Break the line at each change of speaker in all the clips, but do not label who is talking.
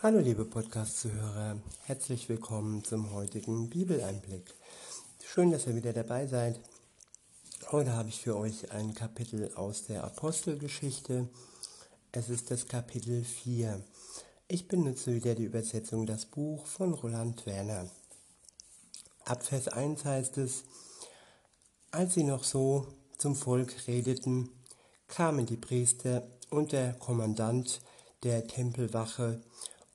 Hallo liebe Podcast-Zuhörer, herzlich willkommen zum heutigen Bibeleinblick. Schön, dass ihr wieder dabei seid. Heute habe ich für euch ein Kapitel aus der Apostelgeschichte. Es ist das Kapitel 4. Ich benutze wieder die Übersetzung Das Buch von Roland Werner. Ab Vers 1 heißt es, als sie noch so zum Volk redeten, kamen die Priester und der Kommandant der Tempelwache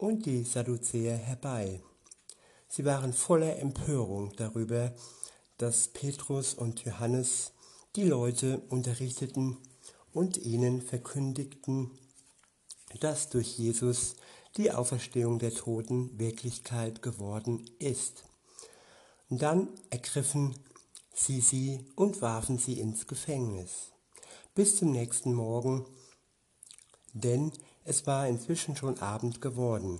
und die Sadduzäer herbei. Sie waren voller Empörung darüber, dass Petrus und Johannes die Leute unterrichteten und ihnen verkündigten, dass durch Jesus die Auferstehung der Toten Wirklichkeit geworden ist. Und dann ergriffen sie sie und warfen sie ins Gefängnis. Bis zum nächsten Morgen, denn es war inzwischen schon Abend geworden.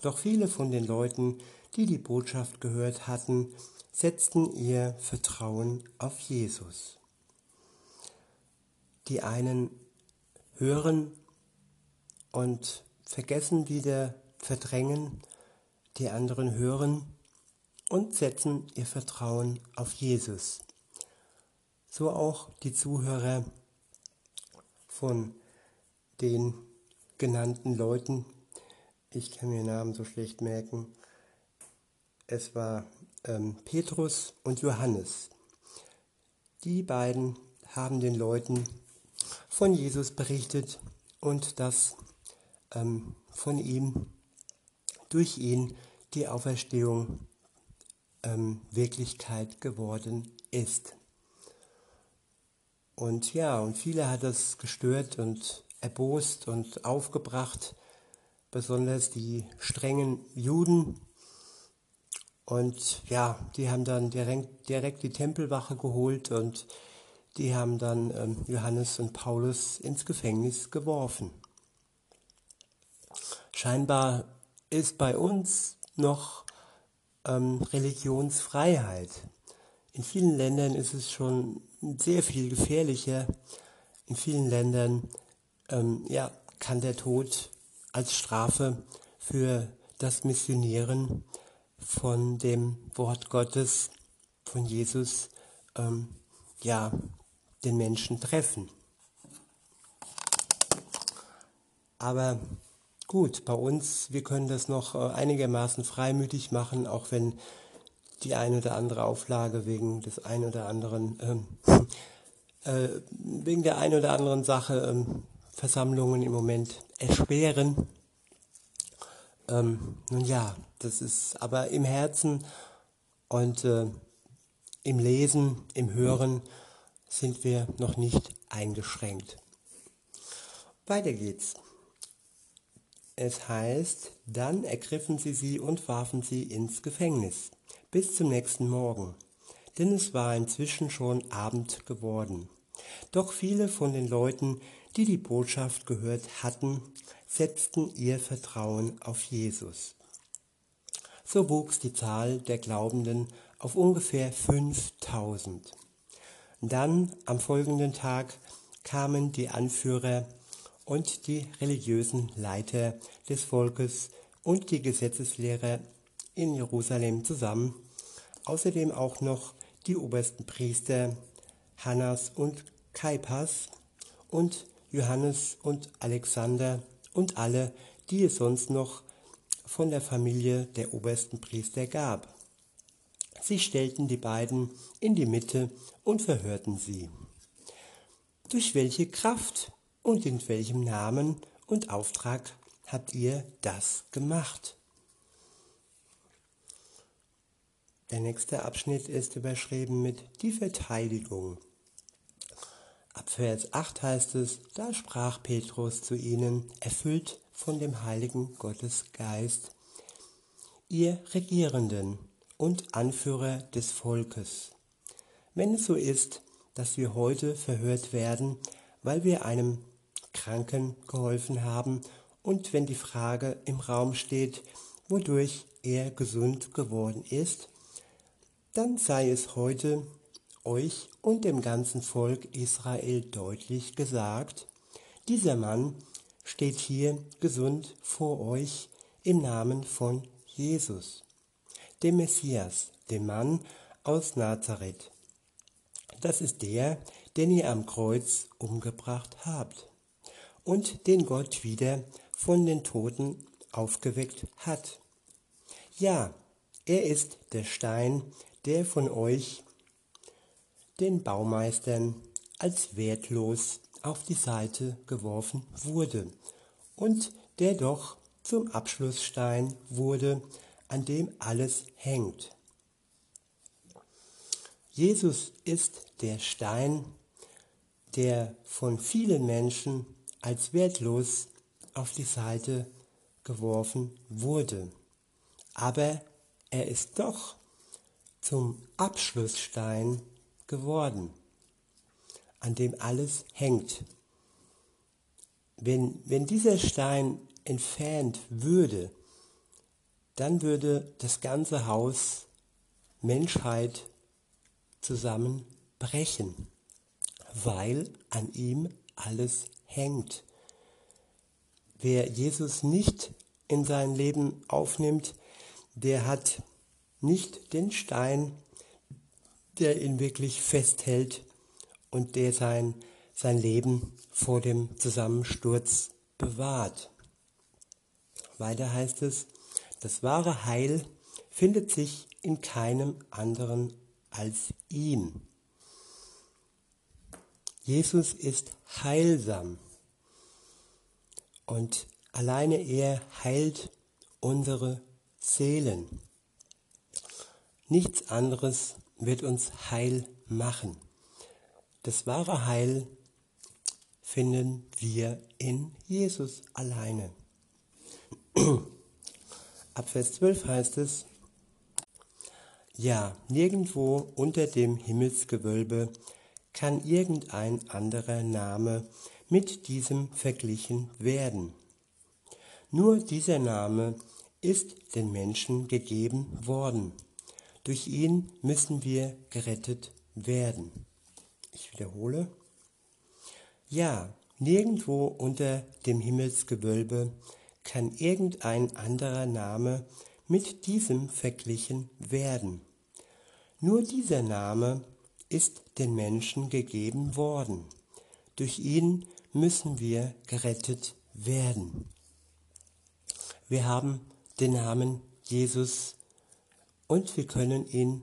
Doch viele von den Leuten, die die Botschaft gehört hatten, setzten ihr Vertrauen auf Jesus. Die einen hören und vergessen wieder, verdrängen, die anderen hören und setzen ihr Vertrauen auf Jesus. So auch die Zuhörer von den genannten Leuten. Ich kann mir Namen so schlecht merken. Es war ähm, Petrus und Johannes. Die beiden haben den Leuten von Jesus berichtet und dass ähm, von ihm, durch ihn die Auferstehung ähm, Wirklichkeit geworden ist. Und ja, und viele hat das gestört und erbost und aufgebracht, besonders die strengen Juden. Und ja, die haben dann direkt, direkt die Tempelwache geholt und die haben dann ähm, Johannes und Paulus ins Gefängnis geworfen. Scheinbar ist bei uns noch ähm, Religionsfreiheit. In vielen Ländern ist es schon sehr viel gefährlicher. In vielen Ländern ähm, ja, kann der Tod als Strafe für das Missionieren von dem Wort Gottes, von Jesus, ähm, ja, den Menschen treffen. Aber gut, bei uns, wir können das noch äh, einigermaßen freimütig machen, auch wenn die eine oder andere Auflage wegen des ein oder anderen, ähm, äh, wegen der ein oder anderen Sache ähm, Versammlungen im Moment erschweren. Ähm, nun ja, das ist aber im Herzen und äh, im Lesen, im Hören sind wir noch nicht eingeschränkt. Weiter geht's. Es heißt, dann ergriffen sie sie und warfen sie ins Gefängnis bis zum nächsten Morgen, denn es war inzwischen schon Abend geworden. Doch viele von den Leuten, die die Botschaft gehört hatten, setzten ihr Vertrauen auf Jesus. So wuchs die Zahl der Glaubenden auf ungefähr 5000. Dann am folgenden Tag kamen die Anführer und die religiösen Leiter des Volkes und die Gesetzeslehrer in Jerusalem zusammen, außerdem auch noch die obersten Priester Hannas und Kaipas und Johannes und Alexander und alle, die es sonst noch von der Familie der obersten Priester gab. Sie stellten die beiden in die Mitte und verhörten sie. Durch welche Kraft und in welchem Namen und Auftrag habt ihr das gemacht? Der nächste Abschnitt ist überschrieben mit die Verteidigung. Ab Vers 8 heißt es, da sprach Petrus zu ihnen, erfüllt von dem heiligen Gottesgeist, ihr Regierenden und Anführer des Volkes. Wenn es so ist, dass wir heute verhört werden, weil wir einem Kranken geholfen haben und wenn die Frage im Raum steht, wodurch er gesund geworden ist, dann sei es heute euch und dem ganzen Volk Israel deutlich gesagt, dieser Mann steht hier gesund vor euch im Namen von Jesus, dem Messias, dem Mann aus Nazareth. Das ist der, den ihr am Kreuz umgebracht habt und den Gott wieder von den Toten aufgeweckt hat. Ja, er ist der Stein, der von euch, den Baumeistern, als wertlos auf die Seite geworfen wurde und der doch zum Abschlussstein wurde, an dem alles hängt. Jesus ist der Stein, der von vielen Menschen als wertlos auf die Seite geworfen wurde. Aber er ist doch zum Abschlussstein geworden, an dem alles hängt. Wenn, wenn dieser Stein entfernt würde, dann würde das ganze Haus Menschheit zusammenbrechen, weil an ihm alles hängt. Wer Jesus nicht in sein Leben aufnimmt, der hat nicht den Stein, der ihn wirklich festhält und der sein, sein Leben vor dem Zusammensturz bewahrt. Weiter heißt es, das wahre Heil findet sich in keinem anderen als ihm. Jesus ist heilsam und alleine er heilt unsere Seelen. Nichts anderes wird uns heil machen. Das wahre Heil finden wir in Jesus alleine. Ab Vers 12 heißt es, ja, nirgendwo unter dem Himmelsgewölbe kann irgendein anderer Name mit diesem verglichen werden. Nur dieser Name ist den Menschen gegeben worden. Durch ihn müssen wir gerettet werden. Ich wiederhole. Ja, nirgendwo unter dem Himmelsgewölbe kann irgendein anderer Name mit diesem verglichen werden. Nur dieser Name ist den Menschen gegeben worden. Durch ihn müssen wir gerettet werden. Wir haben den Namen Jesus und wir können ihn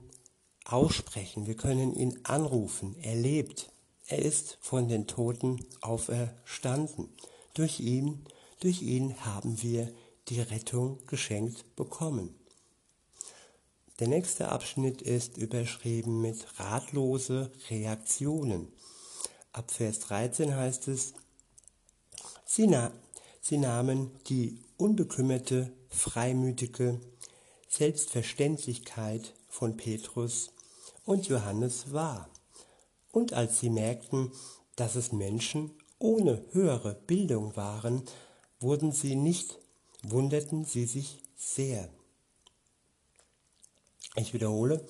aussprechen, wir können ihn anrufen. Er lebt, er ist von den Toten auferstanden. Durch ihn, durch ihn haben wir die Rettung geschenkt bekommen. Der nächste Abschnitt ist überschrieben mit ratlose Reaktionen. Ab Vers 13 heißt es, sie, na, sie nahmen die unbekümmerte, freimütige Selbstverständlichkeit von Petrus und Johannes wahr. Und als sie merkten, dass es Menschen ohne höhere Bildung waren, wurden sie nicht, wunderten sie sich sehr. Ich wiederhole,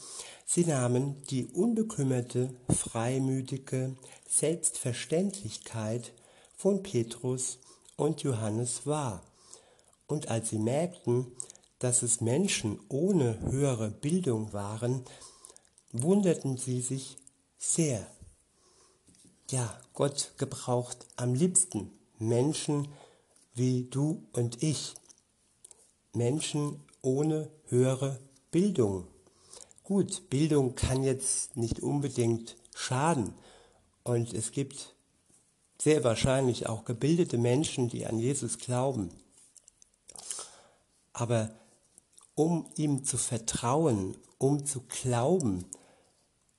sie nahmen die unbekümmerte, freimütige Selbstverständlichkeit von Petrus und Johannes wahr. Und als sie merkten, dass es Menschen ohne höhere Bildung waren, wunderten sie sich sehr. Ja, Gott gebraucht am liebsten Menschen wie du und ich. Menschen ohne höhere Bildung. Gut, Bildung kann jetzt nicht unbedingt schaden. Und es gibt sehr wahrscheinlich auch gebildete Menschen, die an Jesus glauben. Aber um ihm zu vertrauen, um zu glauben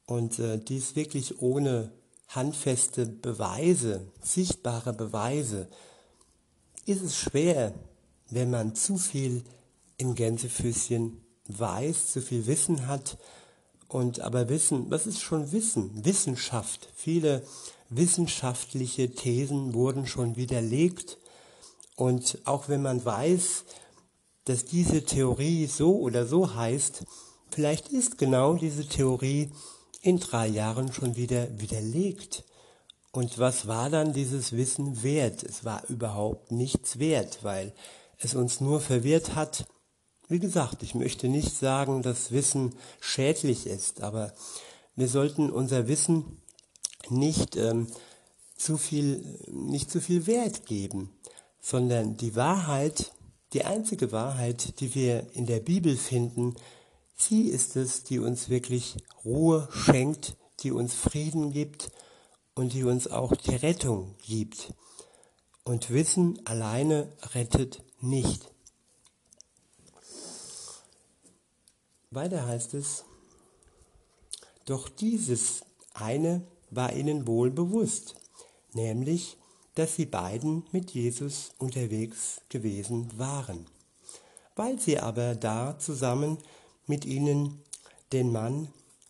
und äh, dies wirklich ohne handfeste Beweise, sichtbare Beweise, ist es schwer, wenn man zu viel in Gänsefüßchen weiß, zu viel Wissen hat. Und aber Wissen, was ist schon Wissen? Wissenschaft. Viele wissenschaftliche Thesen wurden schon widerlegt. Und auch wenn man weiß, dass diese Theorie so oder so heißt, vielleicht ist genau diese Theorie in drei Jahren schon wieder widerlegt. Und was war dann dieses Wissen wert? Es war überhaupt nichts wert, weil es uns nur verwirrt hat. Wie gesagt, ich möchte nicht sagen, dass Wissen schädlich ist, aber wir sollten unser Wissen nicht ähm, zu viel, nicht zu viel Wert geben, sondern die Wahrheit, die einzige Wahrheit, die wir in der Bibel finden, sie ist es, die uns wirklich Ruhe schenkt, die uns Frieden gibt und die uns auch die Rettung gibt. Und Wissen alleine rettet nicht. Weiter heißt es, doch dieses eine war ihnen wohl bewusst, nämlich, dass sie beiden mit Jesus unterwegs gewesen waren. Weil sie aber da zusammen mit ihnen den Mann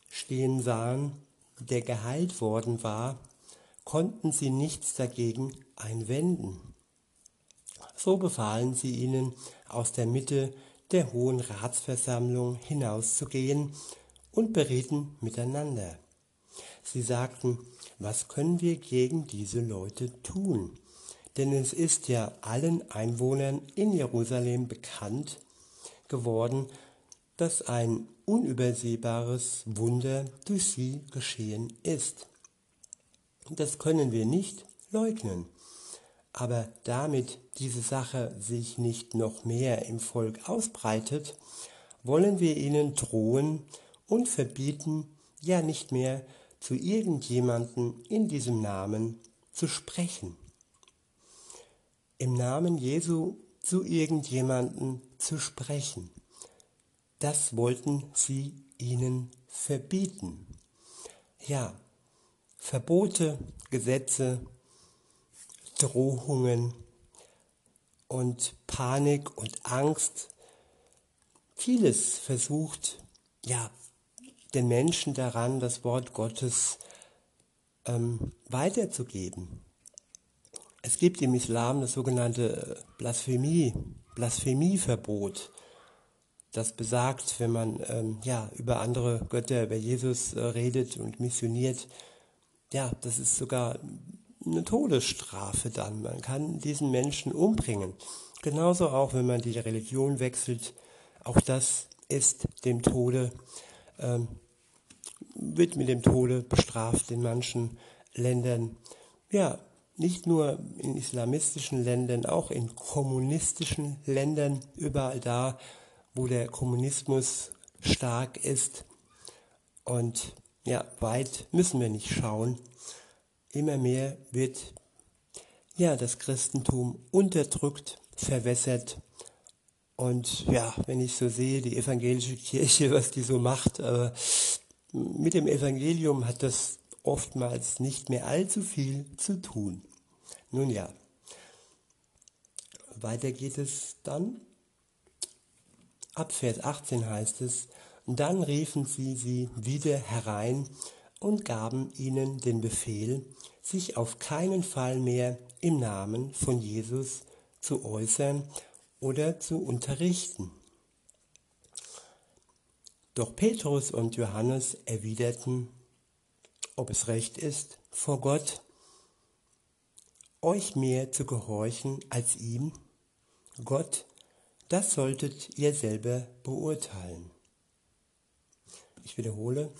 stehen sahen, der geheilt worden war, konnten sie nichts dagegen einwenden. So befahlen sie ihnen, aus der Mitte der Hohen Ratsversammlung hinauszugehen und berieten miteinander. Sie sagten, was können wir gegen diese Leute tun? Denn es ist ja allen Einwohnern in Jerusalem bekannt geworden, dass ein unübersehbares Wunder durch sie geschehen ist. Das können wir nicht leugnen. Aber damit diese Sache sich nicht noch mehr im Volk ausbreitet, wollen wir ihnen drohen und verbieten, ja nicht mehr zu irgendjemanden in diesem Namen zu sprechen. Im Namen Jesu zu irgendjemanden zu sprechen. Das wollten sie ihnen verbieten. Ja, Verbote, Gesetze, Drohungen und Panik und Angst, vieles versucht, ja, den Menschen daran, das Wort Gottes ähm, weiterzugeben. Es gibt im Islam das sogenannte Blasphemie, Blasphemieverbot das besagt, wenn man ähm, ja über andere Götter, über Jesus äh, redet und missioniert, ja, das ist sogar eine Todesstrafe dann. Man kann diesen Menschen umbringen. Genauso auch, wenn man die Religion wechselt, auch das ist dem Tode, ähm, wird mit dem Tode bestraft in manchen Ländern. Ja, nicht nur in islamistischen Ländern, auch in kommunistischen Ländern, überall da, wo der Kommunismus stark ist. Und ja, weit müssen wir nicht schauen. Immer mehr wird ja das Christentum unterdrückt, verwässert. Und ja, wenn ich so sehe, die evangelische Kirche, was die so macht, äh, mit dem Evangelium hat das oftmals nicht mehr allzu viel zu tun. Nun ja, weiter geht es dann. Ab Vers 18 heißt es, dann riefen sie sie wieder herein und gaben ihnen den Befehl, sich auf keinen Fall mehr im Namen von Jesus zu äußern oder zu unterrichten. Doch Petrus und Johannes erwiderten, ob es recht ist, vor Gott, euch mehr zu gehorchen als ihm, Gott, das solltet ihr selber beurteilen. Ich wiederhole.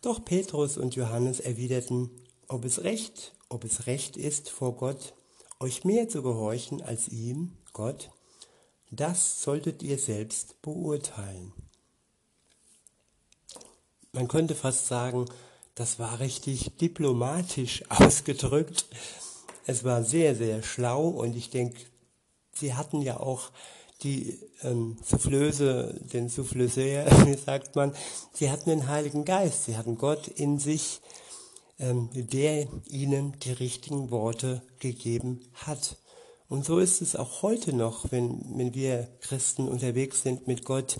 Doch Petrus und Johannes erwiderten, ob es recht, ob es recht ist vor Gott, euch mehr zu gehorchen als ihm, Gott, das solltet ihr selbst beurteilen. Man könnte fast sagen, das war richtig diplomatisch ausgedrückt. Es war sehr, sehr schlau und ich denke, sie hatten ja auch die ähm, Soufflöse, den Soufflöseur, wie sagt man, sie hatten den Heiligen Geist, sie hatten Gott in sich, ähm, der ihnen die richtigen Worte gegeben hat. Und so ist es auch heute noch, wenn, wenn wir Christen unterwegs sind mit Gott,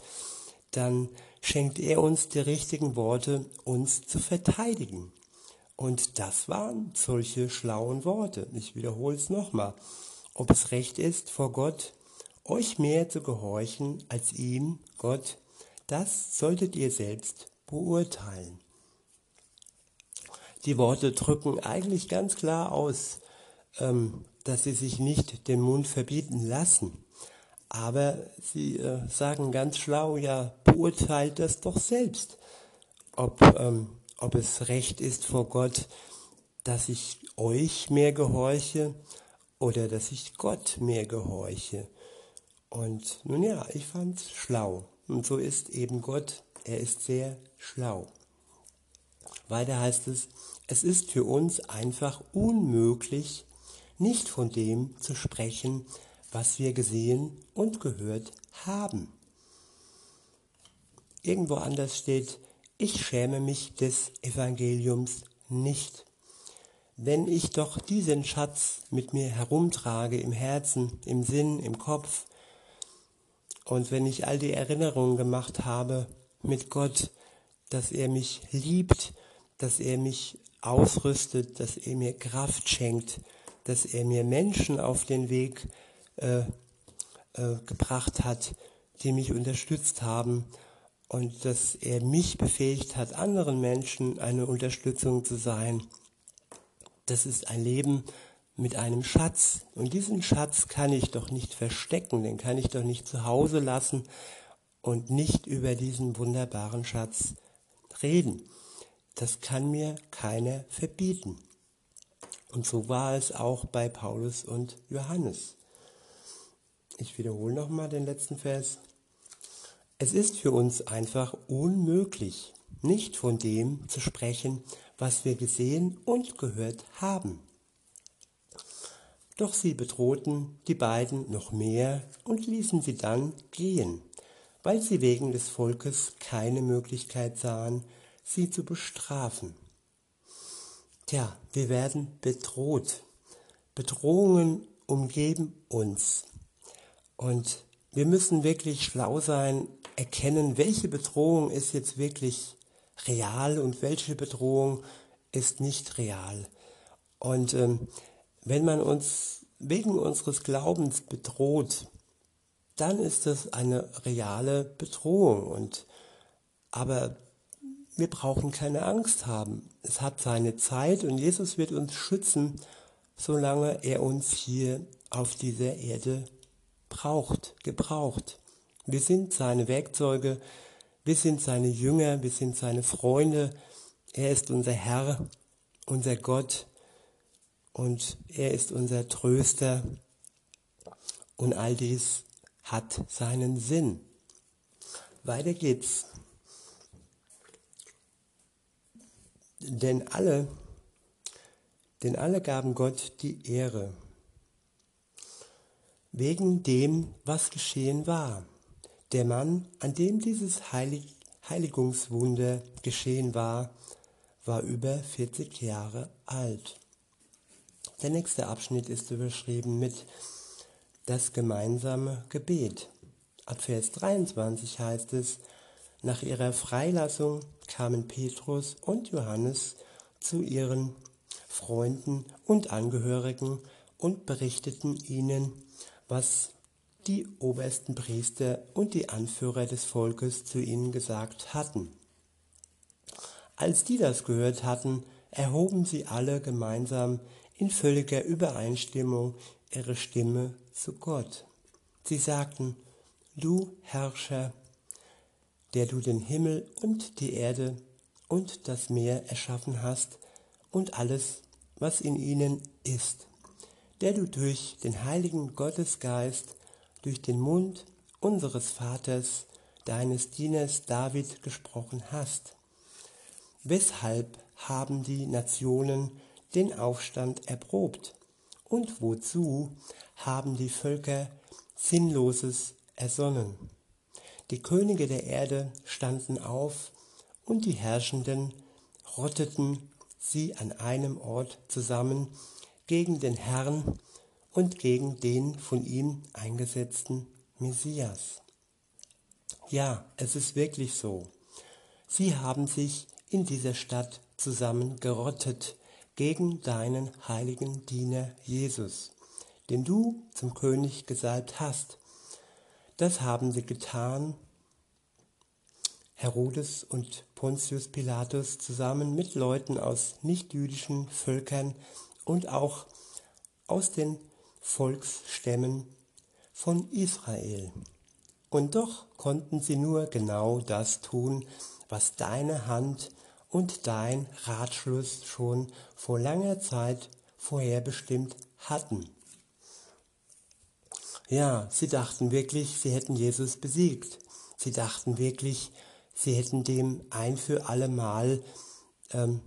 dann schenkt er uns die richtigen Worte, uns zu verteidigen. Und das waren solche schlauen Worte. Ich wiederhole es nochmal. Ob es recht ist vor Gott, euch mehr zu gehorchen als ihm, Gott, das solltet ihr selbst beurteilen. die Worte drücken eigentlich ganz klar aus, ähm, dass sie sich nicht den Mund verbieten lassen. Aber sie äh, sagen ganz schlau, ja, beurteilt das doch selbst, ob, ähm, ob es recht ist vor Gott, dass ich euch mehr gehorche oder dass ich Gott mehr gehorche. Und nun ja, ich fand's schlau. Und so ist eben Gott, er ist sehr schlau. Weiter heißt es, es ist für uns einfach unmöglich, nicht von dem zu sprechen, was wir gesehen und gehört haben. Irgendwo anders steht, ich schäme mich des Evangeliums nicht. Wenn ich doch diesen Schatz mit mir herumtrage im Herzen, im Sinn, im Kopf, und wenn ich all die Erinnerungen gemacht habe mit Gott, dass er mich liebt, dass er mich ausrüstet, dass er mir Kraft schenkt, dass er mir Menschen auf den Weg äh, äh, gebracht hat, die mich unterstützt haben und dass er mich befähigt hat, anderen Menschen eine Unterstützung zu sein. Das ist ein Leben mit einem Schatz. Und diesen Schatz kann ich doch nicht verstecken, den kann ich doch nicht zu Hause lassen und nicht über diesen wunderbaren Schatz reden. Das kann mir keiner verbieten. Und so war es auch bei Paulus und Johannes. Ich wiederhole nochmal den letzten Vers. Es ist für uns einfach unmöglich, nicht von dem zu sprechen, was wir gesehen und gehört haben. Doch sie bedrohten die beiden noch mehr und ließen sie dann gehen, weil sie wegen des Volkes keine Möglichkeit sahen, sie zu bestrafen. Tja, wir werden bedroht. Bedrohungen umgeben uns. Und wir müssen wirklich schlau sein, erkennen, welche Bedrohung ist jetzt wirklich real und welche Bedrohung ist nicht real. Und ähm, wenn man uns wegen unseres Glaubens bedroht, dann ist das eine reale Bedrohung. Und aber wir brauchen keine Angst haben. Es hat seine Zeit und Jesus wird uns schützen, solange er uns hier auf dieser Erde braucht, gebraucht. Wir sind seine Werkzeuge, wir sind seine Jünger, wir sind seine Freunde. Er ist unser Herr, unser Gott und er ist unser Tröster. Und all dies hat seinen Sinn. Weiter geht's. Denn alle, denn alle gaben Gott die Ehre wegen dem, was geschehen war. Der Mann, an dem dieses Heilig Heiligungswunder geschehen war, war über 40 Jahre alt. Der nächste Abschnitt ist überschrieben mit das gemeinsame Gebet. Ab Vers 23 heißt es, nach ihrer Freilassung kamen Petrus und Johannes zu ihren Freunden und Angehörigen und berichteten ihnen was die obersten Priester und die Anführer des Volkes zu ihnen gesagt hatten. Als die das gehört hatten, erhoben sie alle gemeinsam in völliger Übereinstimmung ihre Stimme zu Gott. Sie sagten, du Herrscher, der du den Himmel und die Erde und das Meer erschaffen hast und alles, was in ihnen ist der du durch den heiligen Gottesgeist, durch den Mund unseres Vaters, deines Dieners David gesprochen hast. Weshalb haben die Nationen den Aufstand erprobt? Und wozu haben die Völker Sinnloses ersonnen? Die Könige der Erde standen auf und die Herrschenden rotteten sie an einem Ort zusammen gegen den Herrn und gegen den von ihm eingesetzten Messias. Ja, es ist wirklich so. Sie haben sich in dieser Stadt zusammengerottet gegen deinen heiligen Diener Jesus, den du zum König gesalbt hast. Das haben sie getan. Herodes und Pontius Pilatus zusammen mit Leuten aus nichtjüdischen Völkern und auch aus den Volksstämmen von Israel. Und doch konnten sie nur genau das tun, was deine Hand und dein Ratschluss schon vor langer Zeit vorherbestimmt hatten. Ja, sie dachten wirklich, sie hätten Jesus besiegt. Sie dachten wirklich, sie hätten dem ein für alle Mal ähm,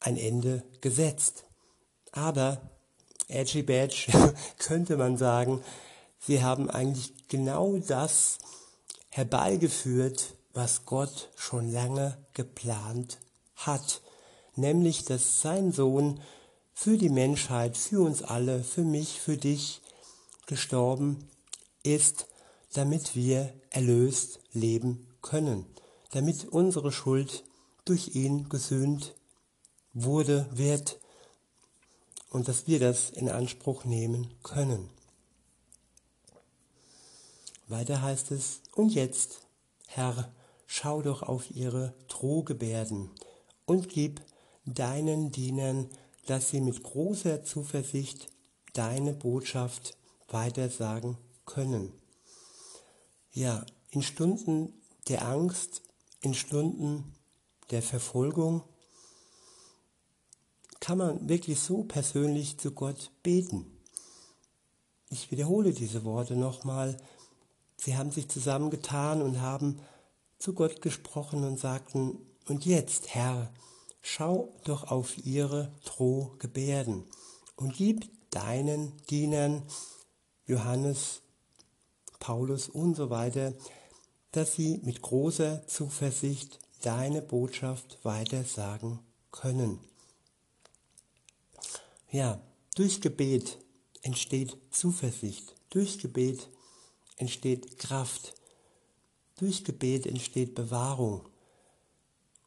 ein Ende gesetzt. Aber, edgy badge, könnte man sagen, sie haben eigentlich genau das herbeigeführt, was Gott schon lange geplant hat, nämlich dass sein Sohn für die Menschheit, für uns alle, für mich, für dich gestorben ist, damit wir erlöst leben können, damit unsere Schuld durch ihn gesühnt wurde, wird und dass wir das in Anspruch nehmen können. Weiter heißt es, und jetzt, Herr, schau doch auf ihre Drohgebärden und gib deinen Dienern, dass sie mit großer Zuversicht deine Botschaft weitersagen können. Ja, in Stunden der Angst, in Stunden der Verfolgung kann man wirklich so persönlich zu Gott beten. Ich wiederhole diese Worte nochmal. Sie haben sich zusammengetan und haben zu Gott gesprochen und sagten, und jetzt, Herr, schau doch auf ihre Drohgebärden und gib deinen Dienern Johannes, Paulus und so weiter, dass sie mit großer Zuversicht deine Botschaft weitersagen können. Ja, durch Gebet entsteht Zuversicht, durch Gebet entsteht Kraft, durch Gebet entsteht Bewahrung.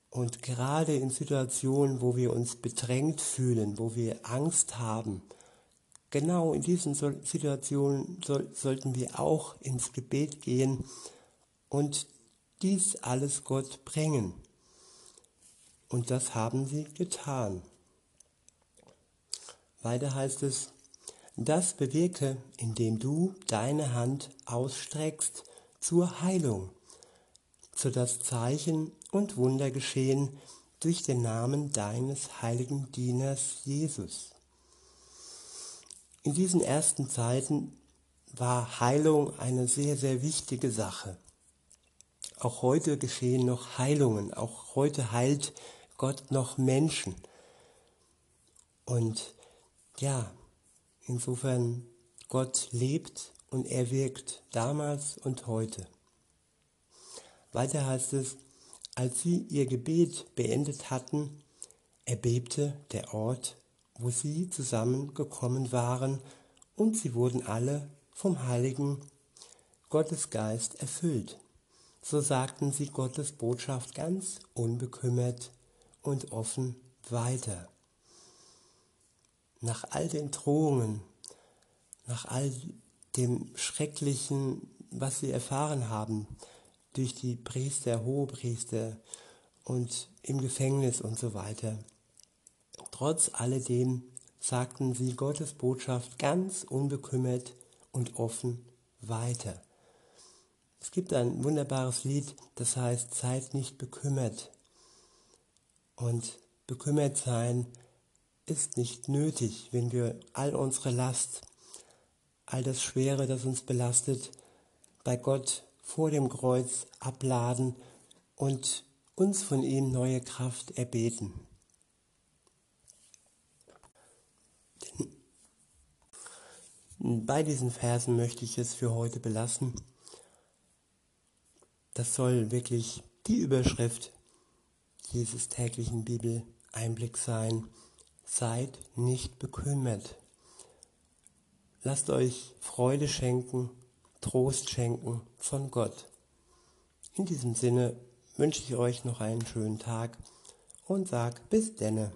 Und gerade in Situationen, wo wir uns bedrängt fühlen, wo wir Angst haben, genau in diesen Situationen soll, sollten wir auch ins Gebet gehen und dies alles Gott bringen. Und das haben sie getan. Weiter heißt es, das bewirke, indem du deine Hand ausstreckst zur Heilung sodass Zeichen und Wunder geschehen durch den Namen deines heiligen Dieners Jesus. In diesen ersten Zeiten war Heilung eine sehr, sehr wichtige Sache. Auch heute geschehen noch Heilungen, auch heute heilt Gott noch Menschen. Und ja, insofern Gott lebt und er wirkt damals und heute. Weiter heißt es, als sie ihr Gebet beendet hatten, erbebte der Ort, wo sie zusammengekommen waren, und sie wurden alle vom Heiligen Gottesgeist erfüllt. So sagten sie Gottes Botschaft ganz unbekümmert und offen weiter. Nach all den Drohungen, nach all dem Schrecklichen, was sie erfahren haben, durch die Priester, Hohepriester und im Gefängnis und so weiter. Trotz alledem sagten sie Gottes Botschaft ganz unbekümmert und offen weiter. Es gibt ein wunderbares Lied, das heißt Seid nicht bekümmert. Und bekümmert sein ist nicht nötig, wenn wir all unsere Last, all das Schwere, das uns belastet, bei Gott vor dem Kreuz abladen und uns von ihm neue Kraft erbeten. Bei diesen Versen möchte ich es für heute belassen. Das soll wirklich die Überschrift dieses täglichen Bibeleinblick sein. Seid nicht bekümmert. Lasst euch Freude schenken Trost schenken von Gott. In diesem Sinne wünsche ich euch noch einen schönen Tag und sag bis denne.